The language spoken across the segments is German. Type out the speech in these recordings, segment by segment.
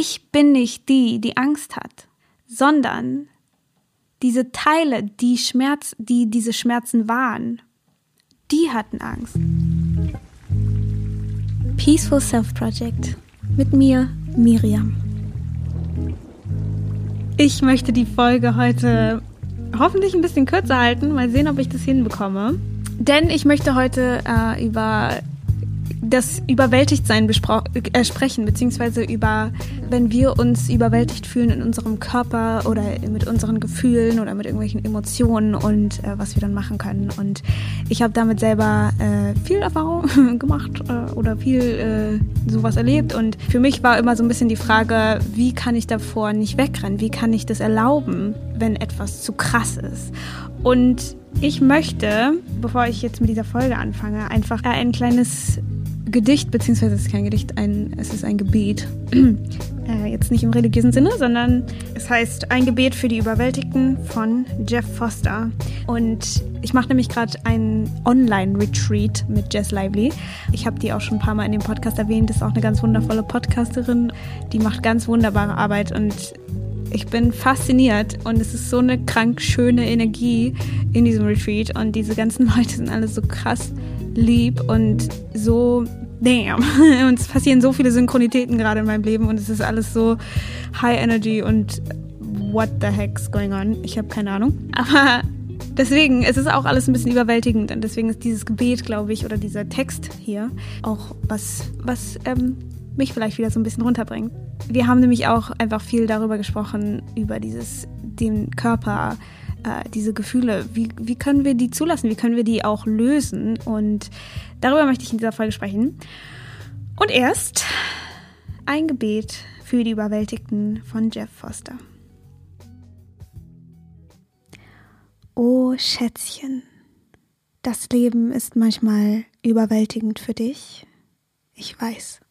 Ich bin nicht die, die Angst hat, sondern diese Teile, die Schmerz, die diese Schmerzen waren, die hatten Angst. Peaceful Self Project mit mir, Miriam. Ich möchte die Folge heute hoffentlich ein bisschen kürzer halten. Mal sehen, ob ich das hinbekomme. Denn ich möchte heute äh, über das Überwältigtsein äh, sprechen, beziehungsweise über, wenn wir uns überwältigt fühlen in unserem Körper oder mit unseren Gefühlen oder mit irgendwelchen Emotionen und äh, was wir dann machen können. Und ich habe damit selber äh, viel Erfahrung gemacht äh, oder viel äh, sowas erlebt. Und für mich war immer so ein bisschen die Frage, wie kann ich davor nicht wegrennen? Wie kann ich das erlauben, wenn etwas zu krass ist? Und ich möchte, bevor ich jetzt mit dieser Folge anfange, einfach ein kleines Gedicht, beziehungsweise es ist kein Gedicht, ein, es ist ein Gebet. äh, jetzt nicht im religiösen Sinne, sondern es heißt Ein Gebet für die Überwältigten von Jeff Foster. Und ich mache nämlich gerade einen Online-Retreat mit Jess Lively. Ich habe die auch schon ein paar Mal in dem Podcast erwähnt. Das ist auch eine ganz wundervolle Podcasterin. Die macht ganz wunderbare Arbeit und ich bin fasziniert und es ist so eine krank schöne Energie in diesem Retreat und diese ganzen Leute sind alle so krass lieb und so damn. Und es passieren so viele Synchronitäten gerade in meinem Leben und es ist alles so high energy und what the heck's going on? Ich habe keine Ahnung. Aber deswegen, es ist auch alles ein bisschen überwältigend und deswegen ist dieses Gebet, glaube ich, oder dieser Text hier auch was, was ähm, mich vielleicht wieder so ein bisschen runterbringt. Wir haben nämlich auch einfach viel darüber gesprochen, über dieses, den Körper äh, diese Gefühle, wie, wie können wir die zulassen, wie können wir die auch lösen? Und darüber möchte ich in dieser Folge sprechen. Und erst ein Gebet für die Überwältigten von Jeff Foster. Oh Schätzchen, das Leben ist manchmal überwältigend für dich. Ich weiß.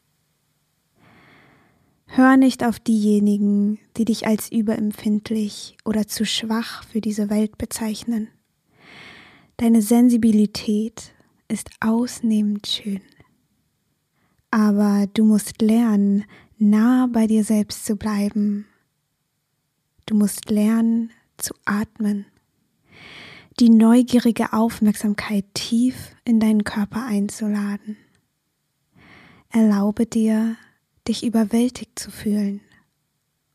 Hör nicht auf diejenigen, die dich als überempfindlich oder zu schwach für diese Welt bezeichnen. Deine Sensibilität ist ausnehmend schön. Aber du musst lernen, nah bei dir selbst zu bleiben. Du musst lernen zu atmen, die neugierige Aufmerksamkeit tief in deinen Körper einzuladen. Erlaube dir, dich überwältigt zu fühlen.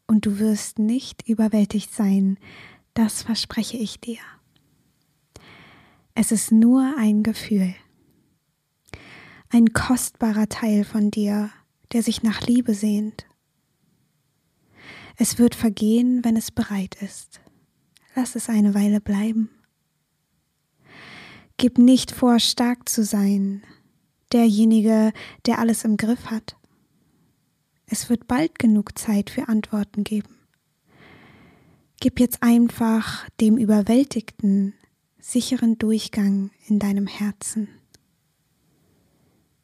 Und du wirst nicht überwältigt sein, das verspreche ich dir. Es ist nur ein Gefühl, ein kostbarer Teil von dir, der sich nach Liebe sehnt. Es wird vergehen, wenn es bereit ist. Lass es eine Weile bleiben. Gib nicht vor, stark zu sein, derjenige, der alles im Griff hat. Es wird bald genug Zeit für Antworten geben. Gib jetzt einfach dem Überwältigten sicheren Durchgang in deinem Herzen.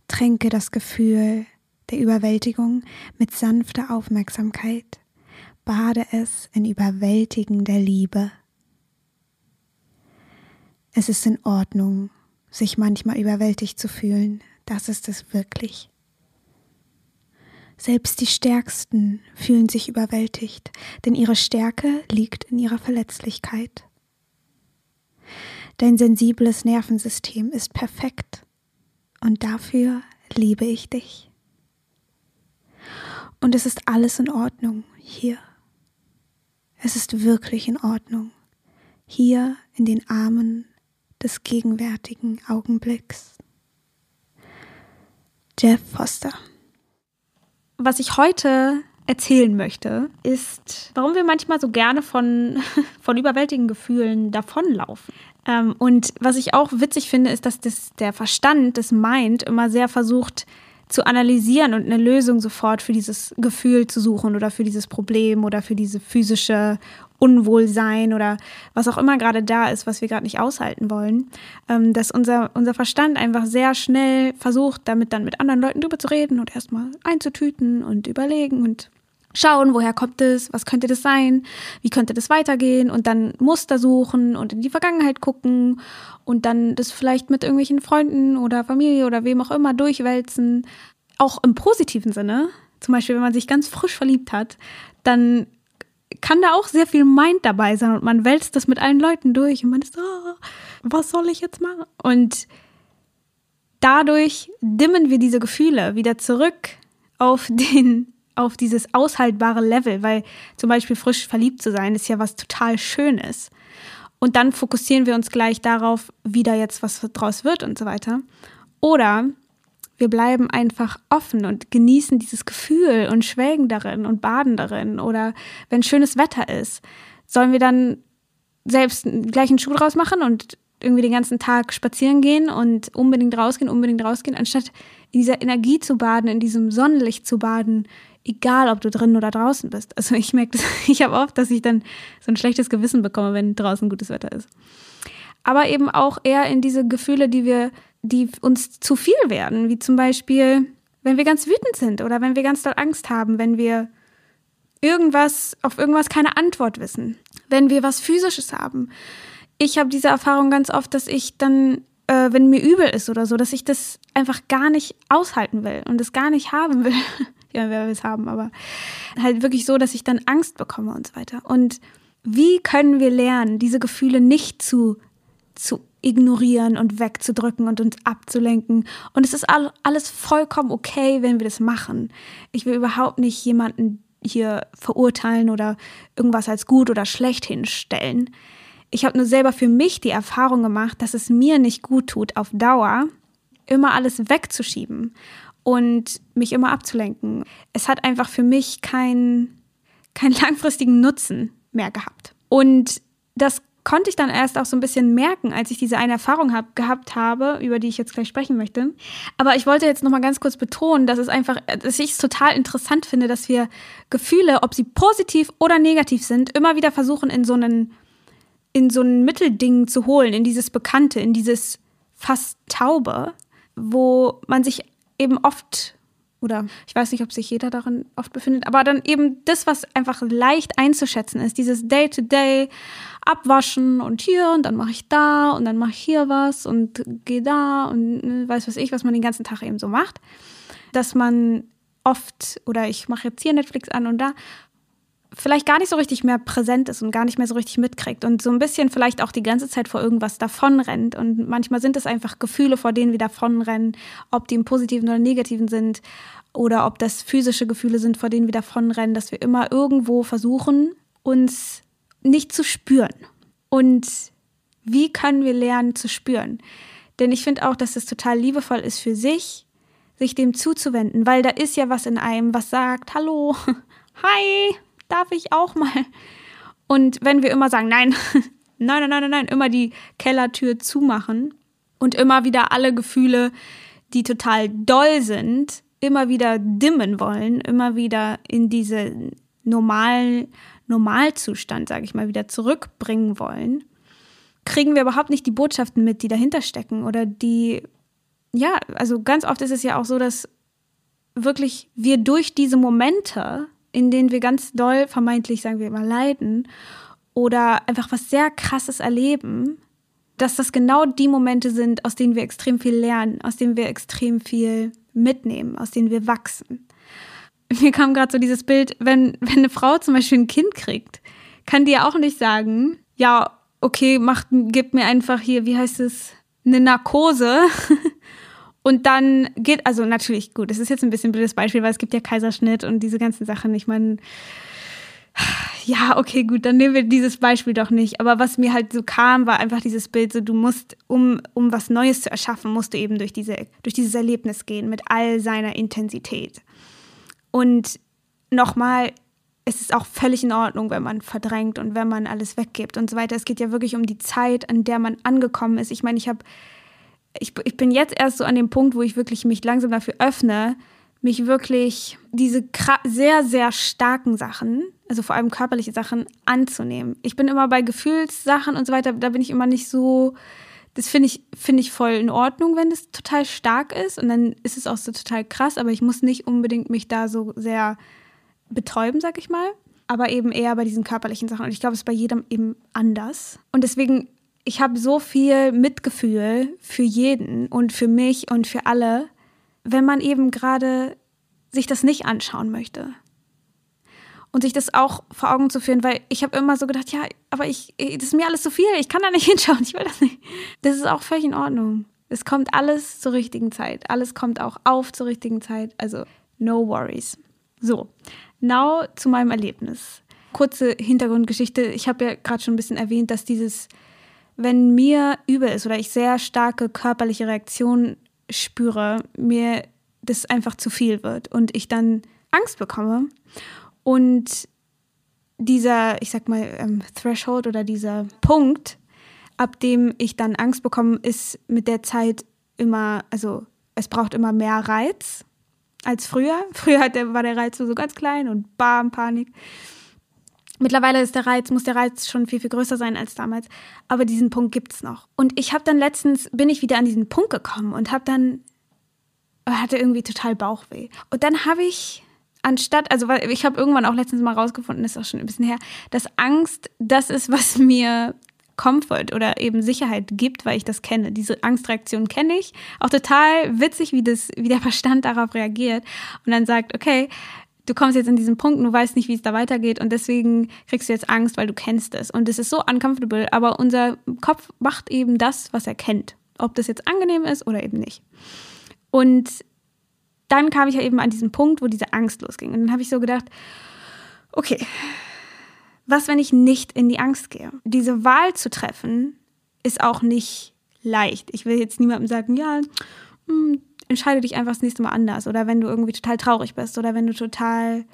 Tränke das Gefühl der Überwältigung mit sanfter Aufmerksamkeit, bade es in überwältigender Liebe. Es ist in Ordnung, sich manchmal überwältigt zu fühlen, das ist es wirklich. Selbst die Stärksten fühlen sich überwältigt, denn ihre Stärke liegt in ihrer Verletzlichkeit. Dein sensibles Nervensystem ist perfekt und dafür liebe ich dich. Und es ist alles in Ordnung hier. Es ist wirklich in Ordnung hier in den Armen des gegenwärtigen Augenblicks. Jeff Foster was ich heute erzählen möchte, ist, warum wir manchmal so gerne von, von überwältigenden Gefühlen davonlaufen. Ähm, und was ich auch witzig finde, ist, dass das, der Verstand, das Mind immer sehr versucht zu analysieren und eine Lösung sofort für dieses Gefühl zu suchen oder für dieses Problem oder für diese physische Unwohlsein oder was auch immer gerade da ist, was wir gerade nicht aushalten wollen, ähm, dass unser, unser Verstand einfach sehr schnell versucht, damit dann mit anderen Leuten drüber zu reden und erstmal einzutüten und überlegen und schauen, woher kommt es, was könnte das sein, wie könnte das weitergehen und dann Muster suchen und in die Vergangenheit gucken und dann das vielleicht mit irgendwelchen Freunden oder Familie oder wem auch immer durchwälzen, auch im positiven Sinne, zum Beispiel, wenn man sich ganz frisch verliebt hat, dann kann da auch sehr viel Mind dabei sein und man wälzt das mit allen Leuten durch und man ist, oh, was soll ich jetzt machen? Und dadurch dimmen wir diese Gefühle wieder zurück auf den, auf dieses aushaltbare Level, weil zum Beispiel frisch verliebt zu sein ist ja was total Schönes. Und dann fokussieren wir uns gleich darauf, wie da jetzt was draus wird und so weiter. Oder wir bleiben einfach offen und genießen dieses Gefühl und schwelgen darin und baden darin. Oder wenn schönes Wetter ist, sollen wir dann selbst gleich einen Schuh draus machen und irgendwie den ganzen Tag spazieren gehen und unbedingt rausgehen, unbedingt rausgehen, anstatt in dieser Energie zu baden, in diesem Sonnenlicht zu baden, egal ob du drin oder draußen bist. Also ich merke das, ich habe oft, dass ich dann so ein schlechtes Gewissen bekomme, wenn draußen gutes Wetter ist. Aber eben auch eher in diese Gefühle, die wir die uns zu viel werden, wie zum Beispiel, wenn wir ganz wütend sind oder wenn wir ganz doll Angst haben, wenn wir irgendwas, auf irgendwas keine Antwort wissen, wenn wir was Physisches haben. Ich habe diese Erfahrung ganz oft, dass ich dann, äh, wenn mir übel ist oder so, dass ich das einfach gar nicht aushalten will und es gar nicht haben will. ja, wer will es haben, aber halt wirklich so, dass ich dann Angst bekomme und so weiter. Und wie können wir lernen, diese Gefühle nicht zu, zu ignorieren und wegzudrücken und uns abzulenken. Und es ist alles vollkommen okay, wenn wir das machen. Ich will überhaupt nicht jemanden hier verurteilen oder irgendwas als gut oder schlecht hinstellen. Ich habe nur selber für mich die Erfahrung gemacht, dass es mir nicht gut tut, auf Dauer immer alles wegzuschieben und mich immer abzulenken. Es hat einfach für mich keinen keinen langfristigen Nutzen mehr gehabt. Und das konnte ich dann erst auch so ein bisschen merken, als ich diese eine Erfahrung hab, gehabt habe, über die ich jetzt gleich sprechen möchte. Aber ich wollte jetzt noch mal ganz kurz betonen, dass es einfach, dass ich es total interessant finde, dass wir Gefühle, ob sie positiv oder negativ sind, immer wieder versuchen in so einen in so ein Mittelding zu holen, in dieses Bekannte, in dieses fast Taube, wo man sich eben oft oder ich weiß nicht, ob sich jeder darin oft befindet, aber dann eben das, was einfach leicht einzuschätzen ist, dieses Day-to-Day abwaschen und hier und dann mache ich da und dann mache ich hier was und gehe da und ne, weiß was ich, was man den ganzen Tag eben so macht, dass man oft oder ich mache jetzt hier Netflix an und da vielleicht gar nicht so richtig mehr präsent ist und gar nicht mehr so richtig mitkriegt und so ein bisschen vielleicht auch die ganze Zeit vor irgendwas davonrennt. Und manchmal sind es einfach Gefühle, vor denen wir davonrennen, ob die im positiven oder negativen sind oder ob das physische Gefühle sind, vor denen wir davonrennen, dass wir immer irgendwo versuchen, uns nicht zu spüren. Und wie können wir lernen zu spüren? Denn ich finde auch, dass es total liebevoll ist für sich, sich dem zuzuwenden, weil da ist ja was in einem, was sagt, hallo, hi, darf ich auch mal? Und wenn wir immer sagen, nein, nein, nein, nein, nein, immer die Kellertür zumachen und immer wieder alle Gefühle, die total doll sind, immer wieder dimmen wollen, immer wieder in diese normalen Normalzustand, sage ich mal, wieder zurückbringen wollen, kriegen wir überhaupt nicht die Botschaften mit, die dahinter stecken oder die, ja, also ganz oft ist es ja auch so, dass wirklich wir durch diese Momente in denen wir ganz doll vermeintlich, sagen wir mal, leiden oder einfach was sehr Krasses erleben, dass das genau die Momente sind, aus denen wir extrem viel lernen, aus denen wir extrem viel mitnehmen, aus denen wir wachsen. Mir kam gerade so dieses Bild, wenn, wenn eine Frau zum Beispiel ein Kind kriegt, kann die ja auch nicht sagen, ja, okay, macht, gib mir einfach hier, wie heißt es, eine Narkose Und dann geht, also natürlich gut, das ist jetzt ein bisschen ein blödes Beispiel, weil es gibt ja Kaiserschnitt und diese ganzen Sachen. Ich meine, ja, okay, gut, dann nehmen wir dieses Beispiel doch nicht. Aber was mir halt so kam, war einfach dieses Bild, so du musst, um, um was Neues zu erschaffen, musst du eben durch, diese, durch dieses Erlebnis gehen mit all seiner Intensität. Und nochmal, es ist auch völlig in Ordnung, wenn man verdrängt und wenn man alles weggibt und so weiter. Es geht ja wirklich um die Zeit, an der man angekommen ist. Ich meine, ich habe ich, ich bin jetzt erst so an dem Punkt, wo ich wirklich mich langsam dafür öffne, mich wirklich diese sehr, sehr starken Sachen, also vor allem körperliche Sachen, anzunehmen. Ich bin immer bei Gefühlssachen und so weiter, da bin ich immer nicht so, das finde ich, finde ich voll in Ordnung, wenn es total stark ist und dann ist es auch so total krass, aber ich muss nicht unbedingt mich da so sehr betäuben, sag ich mal. Aber eben eher bei diesen körperlichen Sachen. Und ich glaube, es ist bei jedem eben anders. Und deswegen ich habe so viel Mitgefühl für jeden und für mich und für alle, wenn man eben gerade sich das nicht anschauen möchte. Und sich das auch vor Augen zu führen, weil ich habe immer so gedacht, ja, aber ich, das ist mir alles zu viel, ich kann da nicht hinschauen, ich will das nicht. Das ist auch völlig in Ordnung. Es kommt alles zur richtigen Zeit. Alles kommt auch auf zur richtigen Zeit. Also no worries. So, now zu meinem Erlebnis. Kurze Hintergrundgeschichte. Ich habe ja gerade schon ein bisschen erwähnt, dass dieses, wenn mir übel ist oder ich sehr starke körperliche Reaktionen spüre, mir das einfach zu viel wird und ich dann Angst bekomme. Und dieser, ich sag mal, ähm, Threshold oder dieser Punkt, ab dem ich dann Angst bekomme, ist mit der Zeit immer, also es braucht immer mehr Reiz als früher. Früher war der Reiz so ganz klein und bam, Panik. Mittlerweile ist der Reiz, muss der Reiz schon viel, viel größer sein als damals. Aber diesen Punkt gibt es noch. Und ich habe dann letztens, bin ich wieder an diesen Punkt gekommen und habe dann, hatte irgendwie total Bauchweh. Und dann habe ich, anstatt, also ich habe irgendwann auch letztens mal rausgefunden, ist auch schon ein bisschen her, dass Angst das ist, was mir Comfort oder eben Sicherheit gibt, weil ich das kenne. Diese Angstreaktion kenne ich. Auch total witzig, wie, das, wie der Verstand darauf reagiert und dann sagt, okay, du kommst jetzt in diesen Punkt, du weißt nicht, wie es da weitergeht und deswegen kriegst du jetzt Angst, weil du kennst es. Und es ist so uncomfortable, aber unser Kopf macht eben das, was er kennt. Ob das jetzt angenehm ist oder eben nicht. Und dann kam ich ja eben an diesen Punkt, wo diese Angst losging. Und dann habe ich so gedacht, okay, was, wenn ich nicht in die Angst gehe? Diese Wahl zu treffen ist auch nicht leicht. Ich will jetzt niemandem sagen, ja, hm, entscheide dich einfach das nächste Mal anders. Oder wenn du irgendwie total traurig bist oder wenn du total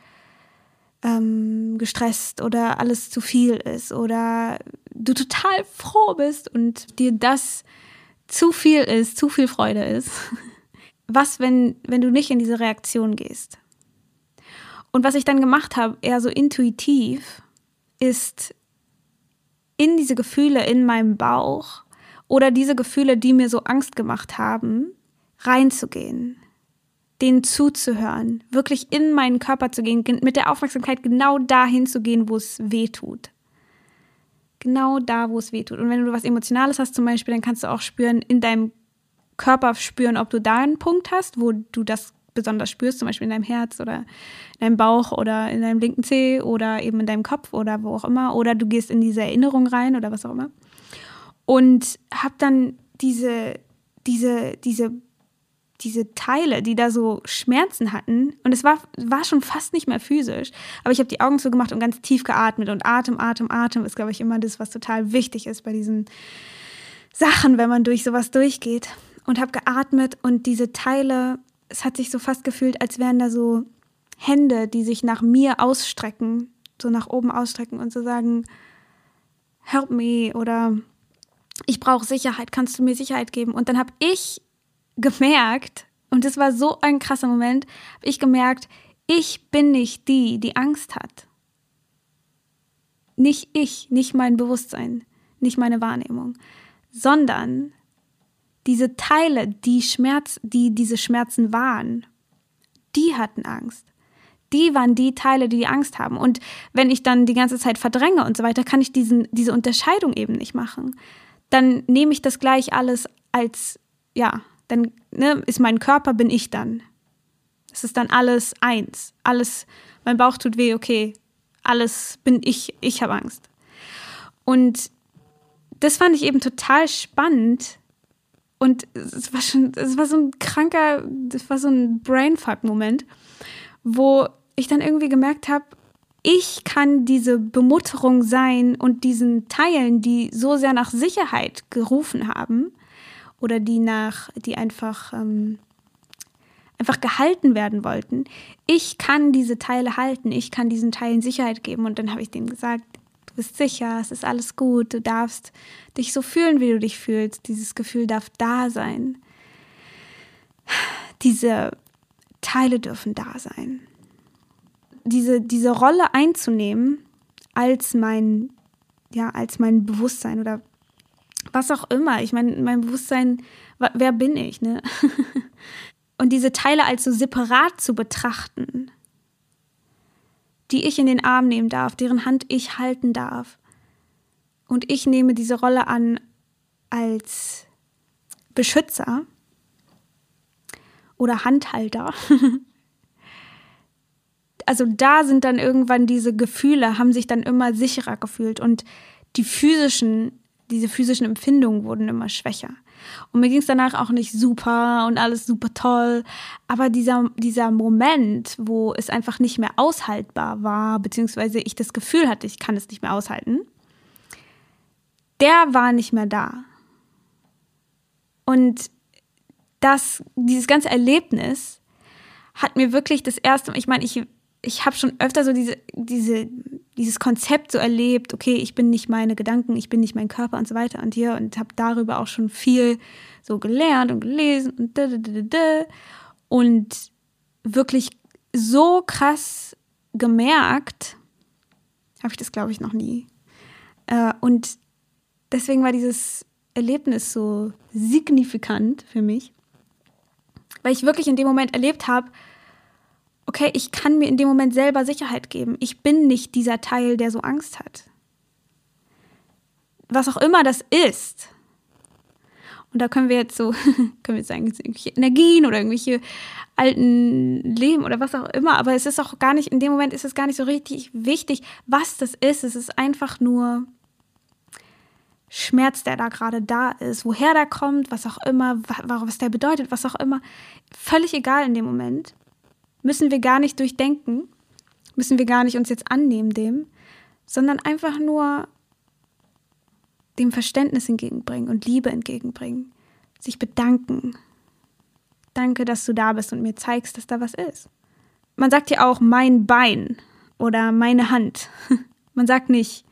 ähm, gestresst oder alles zu viel ist oder du total froh bist und dir das zu viel ist, zu viel Freude ist. Was, wenn, wenn du nicht in diese Reaktion gehst? Und was ich dann gemacht habe, eher so intuitiv, ist in diese Gefühle in meinem Bauch oder diese Gefühle, die mir so Angst gemacht haben, reinzugehen, denen zuzuhören, wirklich in meinen Körper zu gehen, mit der Aufmerksamkeit genau dahin zu gehen, wo es weh tut. Genau da, wo es weh tut. Und wenn du was Emotionales hast zum Beispiel, dann kannst du auch spüren, in deinem Körper spüren, ob du da einen Punkt hast, wo du das besonders spürst, zum Beispiel in deinem Herz oder in deinem Bauch oder in deinem linken Zeh oder eben in deinem Kopf oder wo auch immer. Oder du gehst in diese Erinnerung rein oder was auch immer. Und hab dann diese, diese, diese, diese Teile, die da so Schmerzen hatten. Und es war, war schon fast nicht mehr physisch. Aber ich habe die Augen zugemacht und ganz tief geatmet. Und Atem, Atem, Atem ist, glaube ich, immer das, was total wichtig ist bei diesen Sachen, wenn man durch sowas durchgeht. Und habe geatmet und diese Teile es hat sich so fast gefühlt, als wären da so Hände, die sich nach mir ausstrecken, so nach oben ausstrecken und so sagen, help me oder ich brauche Sicherheit, kannst du mir Sicherheit geben? Und dann habe ich gemerkt, und das war so ein krasser Moment, habe ich gemerkt, ich bin nicht die, die Angst hat. Nicht ich, nicht mein Bewusstsein, nicht meine Wahrnehmung, sondern diese Teile, die Schmerz, die diese Schmerzen waren, die hatten Angst. Die waren die Teile, die, die Angst haben. Und wenn ich dann die ganze Zeit verdränge und so weiter, kann ich diesen, diese Unterscheidung eben nicht machen. Dann nehme ich das gleich alles als, ja, dann ne, ist mein Körper, bin ich dann. Es ist dann alles eins. Alles, mein Bauch tut weh, okay. Alles bin ich, ich habe Angst. Und das fand ich eben total spannend, und es war schon, es war so ein kranker, das war so ein Brainfuck-Moment, wo ich dann irgendwie gemerkt habe, ich kann diese Bemutterung sein und diesen Teilen, die so sehr nach Sicherheit gerufen haben oder die nach, die einfach, ähm, einfach gehalten werden wollten. Ich kann diese Teile halten, ich kann diesen Teilen Sicherheit geben. Und dann habe ich denen gesagt, bist sicher, es ist alles gut, du darfst dich so fühlen, wie du dich fühlst. Dieses Gefühl darf da sein. Diese Teile dürfen da sein. Diese, diese Rolle einzunehmen als mein, ja, als mein Bewusstsein oder was auch immer. Ich meine, mein Bewusstsein, wer bin ich, ne? Und diese Teile als so separat zu betrachten die ich in den Arm nehmen darf, deren Hand ich halten darf. Und ich nehme diese Rolle an als Beschützer oder Handhalter. also da sind dann irgendwann diese Gefühle, haben sich dann immer sicherer gefühlt und die physischen, diese physischen Empfindungen wurden immer schwächer. Und mir ging es danach auch nicht super und alles super toll. Aber dieser, dieser Moment, wo es einfach nicht mehr aushaltbar war, beziehungsweise ich das Gefühl hatte, ich kann es nicht mehr aushalten, der war nicht mehr da. Und das, dieses ganze Erlebnis hat mir wirklich das erste, ich meine, ich, ich habe schon öfter so diese, diese, dieses Konzept so erlebt, okay, ich bin nicht meine Gedanken, ich bin nicht mein Körper und so weiter und hier und habe darüber auch schon viel so gelernt und gelesen und da, da, da, da, und wirklich so krass gemerkt, habe ich das glaube ich noch nie. Äh, und deswegen war dieses Erlebnis so signifikant für mich, weil ich wirklich in dem Moment erlebt habe, okay, ich kann mir in dem Moment selber Sicherheit geben. Ich bin nicht dieser Teil, der so Angst hat. Was auch immer das ist. Und da können wir jetzt so, können wir jetzt sagen, irgendwelche Energien oder irgendwelche alten Leben oder was auch immer, aber es ist auch gar nicht, in dem Moment ist es gar nicht so richtig wichtig, was das ist. Es ist einfach nur Schmerz, der da gerade da ist, woher der kommt, was auch immer, was der bedeutet, was auch immer. Völlig egal in dem Moment müssen wir gar nicht durchdenken, müssen wir gar nicht uns jetzt annehmen dem, sondern einfach nur dem Verständnis entgegenbringen und Liebe entgegenbringen, sich bedanken. Danke, dass du da bist und mir zeigst, dass da was ist. Man sagt ja auch mein Bein oder meine Hand. Man sagt nicht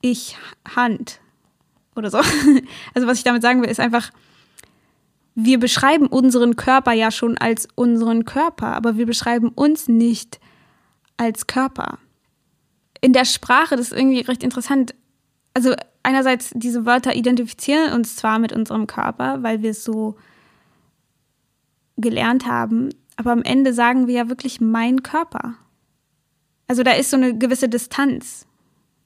ich Hand oder so. Also was ich damit sagen will, ist einfach, wir beschreiben unseren Körper ja schon als unseren Körper, aber wir beschreiben uns nicht als Körper. In der Sprache, das ist irgendwie recht interessant. Also einerseits, diese Wörter identifizieren uns zwar mit unserem Körper, weil wir es so gelernt haben, aber am Ende sagen wir ja wirklich mein Körper. Also da ist so eine gewisse Distanz.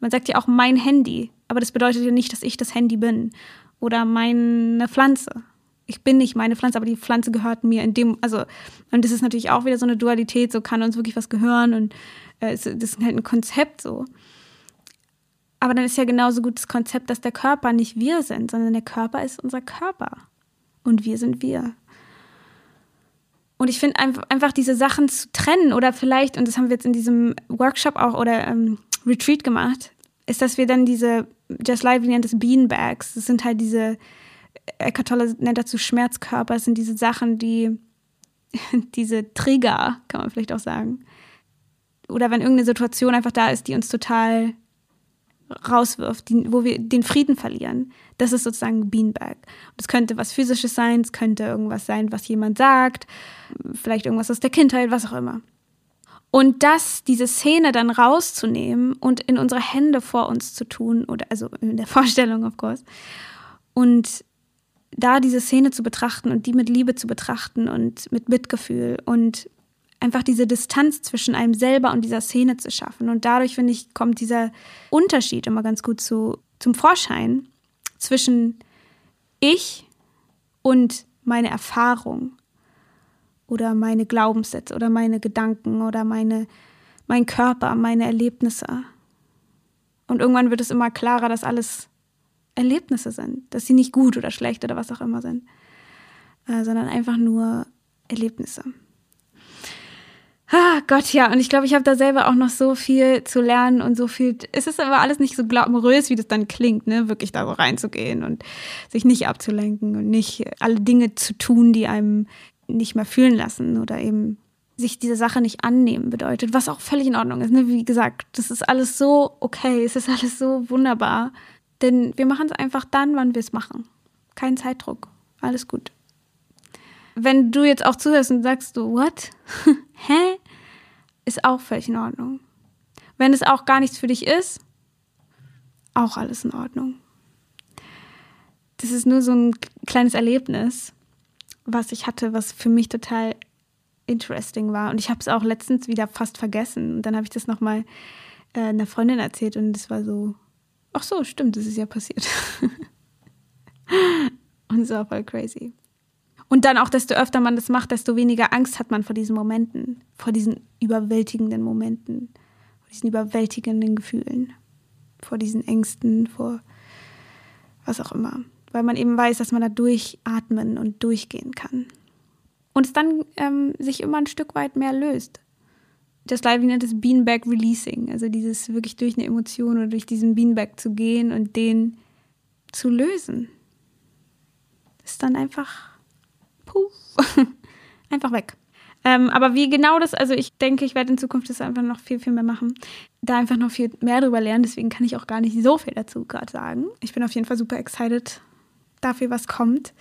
Man sagt ja auch mein Handy, aber das bedeutet ja nicht, dass ich das Handy bin oder meine Pflanze ich bin nicht meine Pflanze, aber die Pflanze gehört mir in dem, also, und das ist natürlich auch wieder so eine Dualität, so kann uns wirklich was gehören und äh, das ist halt ein Konzept so. Aber dann ist ja genauso gut das Konzept, dass der Körper nicht wir sind, sondern der Körper ist unser Körper und wir sind wir. Und ich finde einfach diese Sachen zu trennen oder vielleicht, und das haben wir jetzt in diesem Workshop auch oder ähm, Retreat gemacht, ist, dass wir dann diese, Just Lively nennt es Beanbags, das sind halt diese, Eckhart Tolle nennt dazu Schmerzkörper, sind diese Sachen, die, diese Trigger, kann man vielleicht auch sagen. Oder wenn irgendeine Situation einfach da ist, die uns total rauswirft, die, wo wir den Frieden verlieren. Das ist sozusagen Beanbag. Das könnte was Physisches sein, es könnte irgendwas sein, was jemand sagt, vielleicht irgendwas aus der Kindheit, was auch immer. Und das, diese Szene dann rauszunehmen und in unsere Hände vor uns zu tun, oder also in der Vorstellung, of course, und da diese Szene zu betrachten und die mit Liebe zu betrachten und mit Mitgefühl und einfach diese Distanz zwischen einem selber und dieser Szene zu schaffen. Und dadurch, finde ich, kommt dieser Unterschied immer ganz gut zu, zum Vorschein zwischen ich und meine Erfahrung oder meine Glaubenssätze oder meine Gedanken oder meine, mein Körper, meine Erlebnisse. Und irgendwann wird es immer klarer, dass alles Erlebnisse sind, dass sie nicht gut oder schlecht oder was auch immer sind, äh, sondern einfach nur Erlebnisse. Ah, Gott, ja, und ich glaube, ich habe da selber auch noch so viel zu lernen und so viel. Es ist aber alles nicht so glamourös, wie das dann klingt, ne? Wirklich da so reinzugehen und sich nicht abzulenken und nicht alle Dinge zu tun, die einem nicht mehr fühlen lassen oder eben sich diese Sache nicht annehmen bedeutet, was auch völlig in Ordnung ist. Ne? Wie gesagt, das ist alles so okay, es ist alles so wunderbar. Denn wir machen es einfach dann, wann wir es machen. Kein Zeitdruck. Alles gut. Wenn du jetzt auch zuhörst und sagst du, what? Hä? Ist auch völlig in Ordnung. Wenn es auch gar nichts für dich ist, auch alles in Ordnung. Das ist nur so ein kleines Erlebnis, was ich hatte, was für mich total interesting war. Und ich habe es auch letztens wieder fast vergessen. Und dann habe ich das nochmal äh, einer Freundin erzählt und es war so, ach so, stimmt, das ist ja passiert. und es war voll crazy. Und dann auch, desto öfter man das macht, desto weniger Angst hat man vor diesen Momenten, vor diesen überwältigenden Momenten, vor diesen überwältigenden Gefühlen, vor diesen Ängsten, vor was auch immer. Weil man eben weiß, dass man da durchatmen und durchgehen kann. Und es dann ähm, sich immer ein Stück weit mehr löst. Das Live nennt es Beanbag Releasing, also dieses wirklich durch eine Emotion oder durch diesen Beanbag zu gehen und den zu lösen. Ist dann einfach puff, einfach weg. Ähm, aber wie genau das, also ich denke, ich werde in Zukunft das einfach noch viel, viel mehr machen. Da einfach noch viel mehr drüber lernen. Deswegen kann ich auch gar nicht so viel dazu gerade sagen. Ich bin auf jeden Fall super excited dafür, was kommt.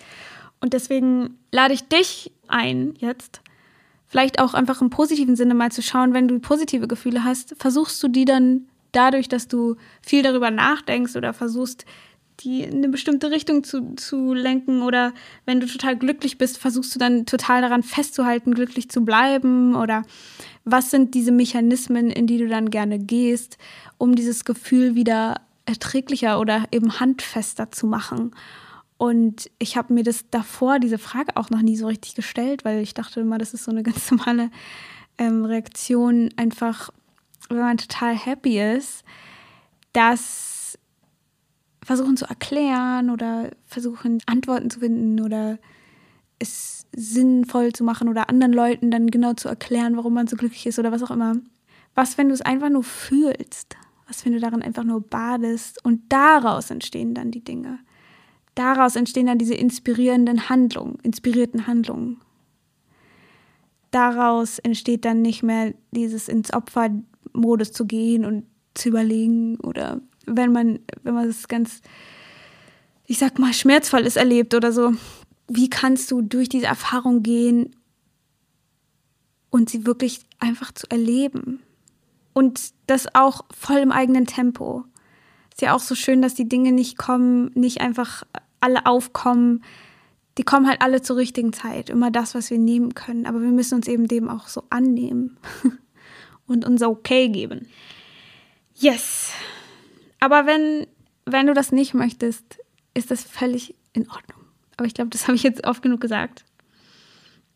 Und deswegen lade ich dich ein, jetzt vielleicht auch einfach im positiven Sinne mal zu schauen, wenn du positive Gefühle hast, versuchst du die dann dadurch, dass du viel darüber nachdenkst oder versuchst, die in eine bestimmte Richtung zu, zu lenken oder wenn du total glücklich bist, versuchst du dann total daran festzuhalten, glücklich zu bleiben oder was sind diese Mechanismen, in die du dann gerne gehst, um dieses Gefühl wieder erträglicher oder eben handfester zu machen. Und ich habe mir das davor, diese Frage auch noch nie so richtig gestellt, weil ich dachte immer, das ist so eine ganz normale ähm, Reaktion, einfach, wenn man total happy ist, dass versuchen zu erklären oder versuchen Antworten zu finden oder es sinnvoll zu machen oder anderen Leuten dann genau zu erklären, warum man so glücklich ist oder was auch immer. Was, wenn du es einfach nur fühlst? Was, wenn du darin einfach nur badest und daraus entstehen dann die Dinge? Daraus entstehen dann diese inspirierenden Handlungen, inspirierten Handlungen. Daraus entsteht dann nicht mehr dieses ins Opfermodus zu gehen und zu überlegen oder wenn man, wenn man es ganz, ich sag mal, schmerzvoll ist erlebt oder so, wie kannst du durch diese Erfahrung gehen und sie wirklich einfach zu erleben? Und das auch voll im eigenen Tempo. Ist ja auch so schön, dass die Dinge nicht kommen, nicht einfach alle aufkommen. Die kommen halt alle zur richtigen Zeit. Immer das, was wir nehmen können. Aber wir müssen uns eben dem auch so annehmen und unser Okay geben. Yes. Aber wenn, wenn du das nicht möchtest, ist das völlig in Ordnung. Aber ich glaube, das habe ich jetzt oft genug gesagt.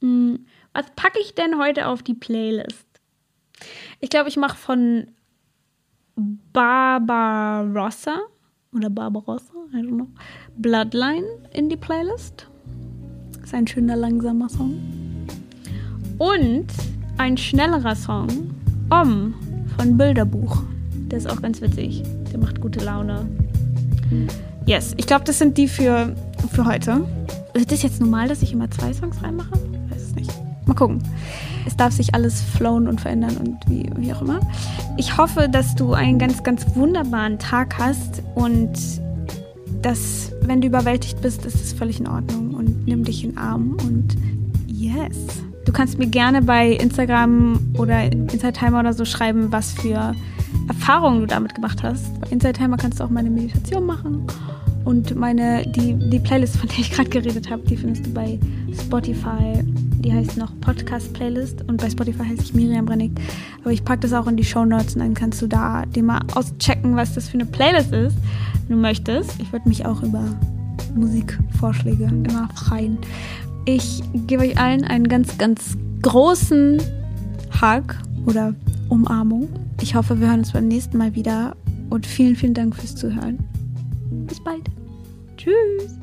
Hm, was packe ich denn heute auf die Playlist? Ich glaube, ich mache von Barbarossa oder Barbarossa, I don't know, Bloodline in die Playlist. Ist ein schöner, langsamer Song. Und ein schnellerer Song, Om von Bilderbuch. Der ist auch ganz witzig. Der macht gute Laune. Yes, ich glaube, das sind die für, für heute. Ist das jetzt normal, dass ich immer zwei Songs reinmache? Mal gucken. Es darf sich alles flowen und verändern und wie, wie auch immer. Ich hoffe, dass du einen ganz, ganz wunderbaren Tag hast und dass, wenn du überwältigt bist, ist es völlig in Ordnung und nimm dich in den Arm und yes. Du kannst mir gerne bei Instagram oder Inside Timer oder so schreiben, was für Erfahrungen du damit gemacht hast. Bei Inside Timer kannst du auch meine Meditation machen. Und meine, die, die Playlist, von der ich gerade geredet habe, die findest du bei Spotify. Die heißt noch Podcast Playlist und bei Spotify heiße ich Miriam Brennig. Aber ich packe das auch in die Show Notes und dann kannst du da dir mal auschecken, was das für eine Playlist ist, wenn du möchtest. Ich würde mich auch über Musikvorschläge immer freuen. Ich gebe euch allen einen ganz, ganz großen Hug oder Umarmung. Ich hoffe, wir hören uns beim nächsten Mal wieder und vielen, vielen Dank fürs Zuhören. Bis bald. Tschüss.